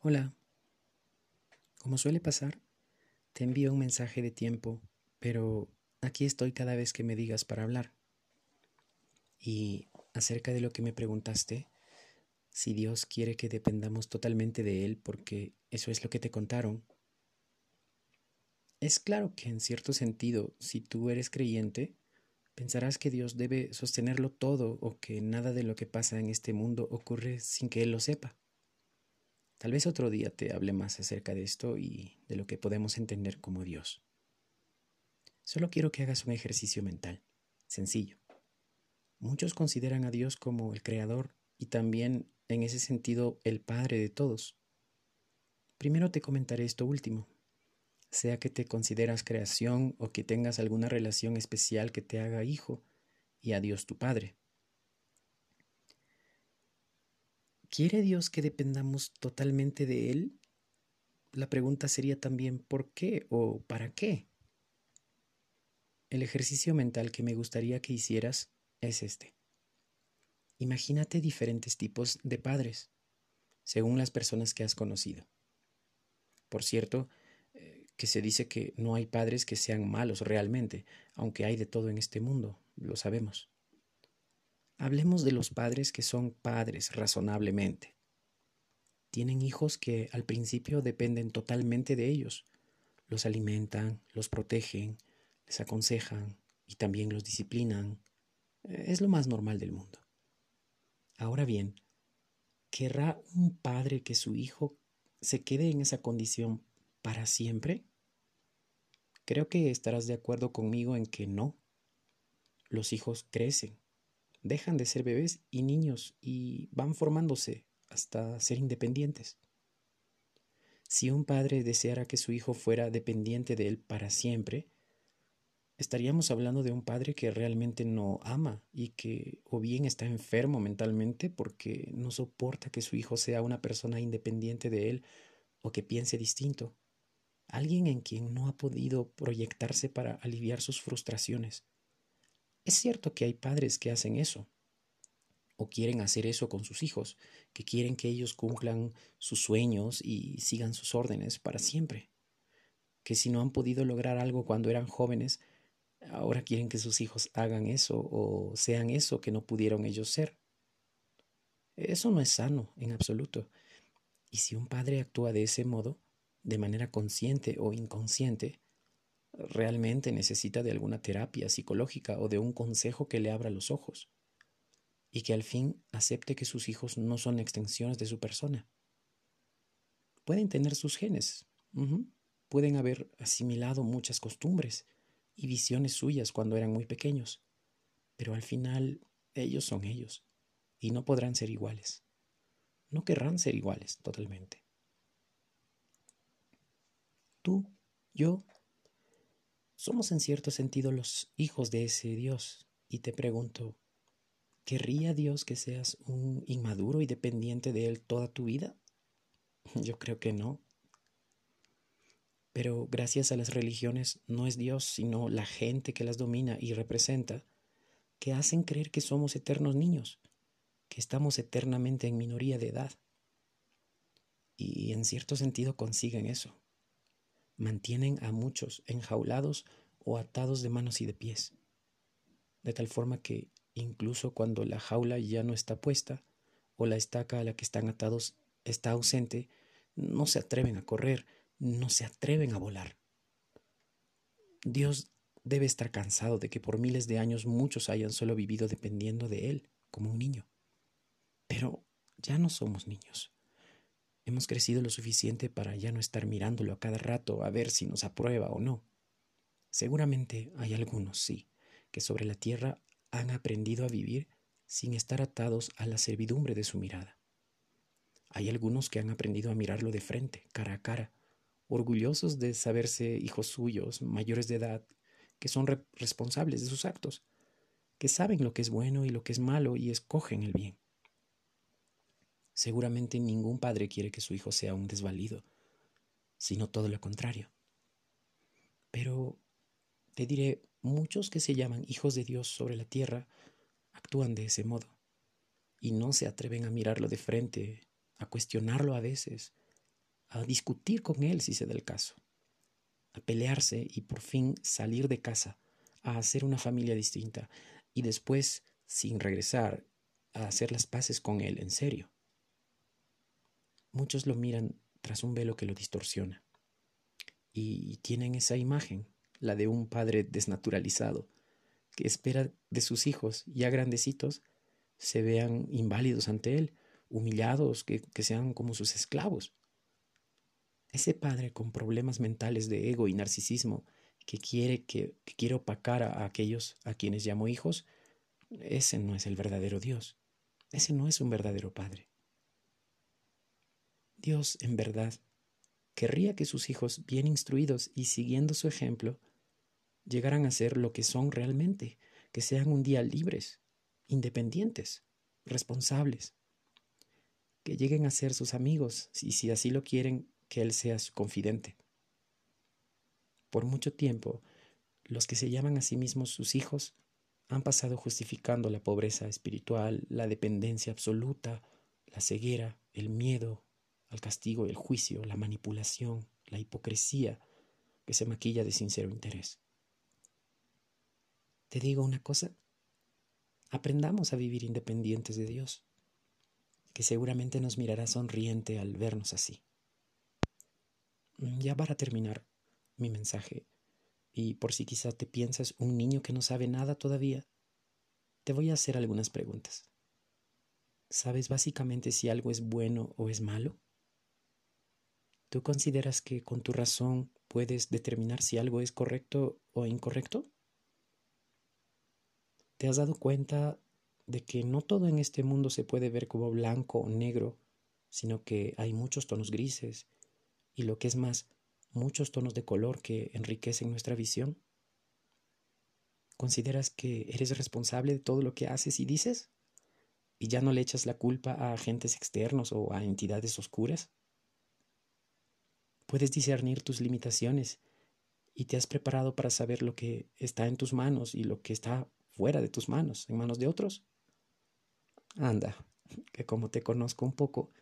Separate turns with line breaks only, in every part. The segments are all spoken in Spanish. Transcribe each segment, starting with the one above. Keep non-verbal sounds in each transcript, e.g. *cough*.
Hola. Como suele pasar, te envío un mensaje de tiempo, pero aquí estoy cada vez que me digas para hablar. Y acerca de lo que me preguntaste, si Dios quiere que dependamos totalmente de Él, porque eso es lo que te contaron. Es claro que en cierto sentido, si tú eres creyente, pensarás que Dios debe sostenerlo todo o que nada de lo que pasa en este mundo ocurre sin que Él lo sepa. Tal vez otro día te hable más acerca de esto y de lo que podemos entender como Dios. Solo quiero que hagas un ejercicio mental, sencillo. Muchos consideran a Dios como el Creador y también, en ese sentido, el Padre de todos. Primero te comentaré esto último. Sea que te consideras creación o que tengas alguna relación especial que te haga hijo y a Dios tu Padre. ¿Quiere Dios que dependamos totalmente de Él? La pregunta sería también ¿por qué o para qué? El ejercicio mental que me gustaría que hicieras es este. Imagínate diferentes tipos de padres, según las personas que has conocido. Por cierto, eh, que se dice que no hay padres que sean malos realmente, aunque hay de todo en este mundo, lo sabemos. Hablemos de los padres que son padres razonablemente. Tienen hijos que al principio dependen totalmente de ellos. Los alimentan, los protegen, les aconsejan y también los disciplinan. Es lo más normal del mundo. Ahora bien, ¿querrá un padre que su hijo se quede en esa condición para siempre? Creo que estarás de acuerdo conmigo en que no. Los hijos crecen, dejan de ser bebés y niños y van formándose hasta ser independientes. Si un padre deseara que su hijo fuera dependiente de él para siempre, estaríamos hablando de un padre que realmente no ama y que o bien está enfermo mentalmente porque no soporta que su hijo sea una persona independiente de él o que piense distinto, alguien en quien no ha podido proyectarse para aliviar sus frustraciones es cierto que hay padres que hacen eso, o quieren hacer eso con sus hijos, que quieren que ellos cumplan sus sueños y sigan sus órdenes para siempre, que si no han podido lograr algo cuando eran jóvenes, ahora quieren que sus hijos hagan eso o sean eso que no pudieron ellos ser. Eso no es sano en absoluto. Y si un padre actúa de ese modo, de manera consciente o inconsciente, realmente necesita de alguna terapia psicológica o de un consejo que le abra los ojos y que al fin acepte que sus hijos no son extensiones de su persona. Pueden tener sus genes, pueden haber asimilado muchas costumbres y visiones suyas cuando eran muy pequeños, pero al final ellos son ellos y no podrán ser iguales. No querrán ser iguales totalmente. Tú, yo somos en cierto sentido los hijos de ese Dios. Y te pregunto, ¿querría Dios que seas un inmaduro y dependiente de Él toda tu vida? *laughs* Yo creo que no. Pero gracias a las religiones no es Dios, sino la gente que las domina y representa, que hacen creer que somos eternos niños, que estamos eternamente en minoría de edad. Y en cierto sentido consiguen eso mantienen a muchos enjaulados o atados de manos y de pies, de tal forma que incluso cuando la jaula ya no está puesta o la estaca a la que están atados está ausente, no se atreven a correr, no se atreven a volar. Dios debe estar cansado de que por miles de años muchos hayan solo vivido dependiendo de Él, como un niño. Pero ya no somos niños. Hemos crecido lo suficiente para ya no estar mirándolo a cada rato a ver si nos aprueba o no. Seguramente hay algunos, sí, que sobre la tierra han aprendido a vivir sin estar atados a la servidumbre de su mirada. Hay algunos que han aprendido a mirarlo de frente, cara a cara, orgullosos de saberse hijos suyos, mayores de edad, que son responsables de sus actos, que saben lo que es bueno y lo que es malo y escogen el bien. Seguramente ningún padre quiere que su hijo sea un desvalido, sino todo lo contrario. Pero te diré, muchos que se llaman hijos de Dios sobre la tierra actúan de ese modo y no se atreven a mirarlo de frente, a cuestionarlo a veces, a discutir con él si se da el caso, a pelearse y por fin salir de casa, a hacer una familia distinta y después, sin regresar, a hacer las paces con él en serio. Muchos lo miran tras un velo que lo distorsiona y tienen esa imagen, la de un padre desnaturalizado, que espera de sus hijos ya grandecitos se vean inválidos ante él, humillados, que, sean como sus esclavos. Ese padre con problemas mentales de ego y narcisismo que quiere, que, que quiere opacar a aquellos a quienes llamo hijos, ese no es el verdadero Dios. Ese no es un verdadero Padre. Dios, en verdad, querría que sus hijos, bien instruidos y siguiendo su ejemplo, llegaran a ser lo que son realmente, que sean un día libres, independientes, responsables, que lleguen a ser sus amigos y si así lo quieren, que Él sea su confidente. Por mucho tiempo, los que se llaman a sí mismos sus hijos han pasado justificando la pobreza espiritual, la dependencia absoluta, la ceguera, el miedo al castigo, el juicio, la manipulación, la hipocresía que se maquilla de sincero interés. Te digo una cosa, aprendamos a vivir independientes de Dios, que seguramente nos mirará sonriente al vernos así. Ya para terminar mi mensaje, y por si quizá te piensas un niño que no sabe nada todavía, te voy a hacer algunas preguntas. ¿Sabes básicamente si algo es bueno o es malo? ¿Tú consideras que con tu razón puedes determinar si algo es correcto o incorrecto? ¿Te has dado cuenta de que no todo en este mundo se puede ver como blanco o negro, sino que hay muchos tonos grises y lo que es más, muchos tonos de color que enriquecen nuestra visión? ¿Consideras que eres responsable de todo lo que haces y dices? ¿Y ya no le echas la culpa a agentes externos o a entidades oscuras? Puedes discernir tus limitaciones y te has preparado para saber lo que está en tus manos y lo que está fuera de tus manos, en manos de otros. Anda, *laughs* que como te conozco un poco,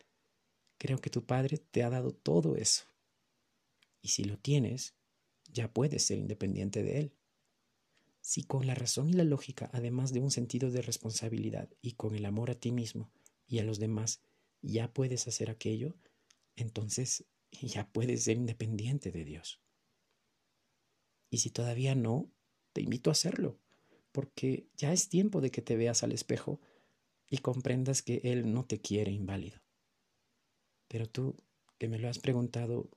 creo que tu Padre te ha dado todo eso. Y si lo tienes, ya puedes ser independiente de Él. Si con la razón y la lógica, además de un sentido de responsabilidad y con el amor a ti mismo y a los demás, ya puedes hacer aquello, entonces ya puedes ser independiente de Dios. Y si todavía no, te invito a hacerlo, porque ya es tiempo de que te veas al espejo y comprendas que Él no te quiere inválido. Pero tú, que me lo has preguntado,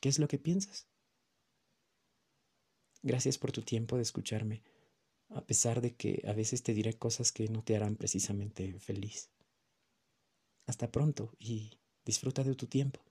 ¿qué es lo que piensas? Gracias por tu tiempo de escucharme, a pesar de que a veces te diré cosas que no te harán precisamente feliz. Hasta pronto y disfruta de tu tiempo.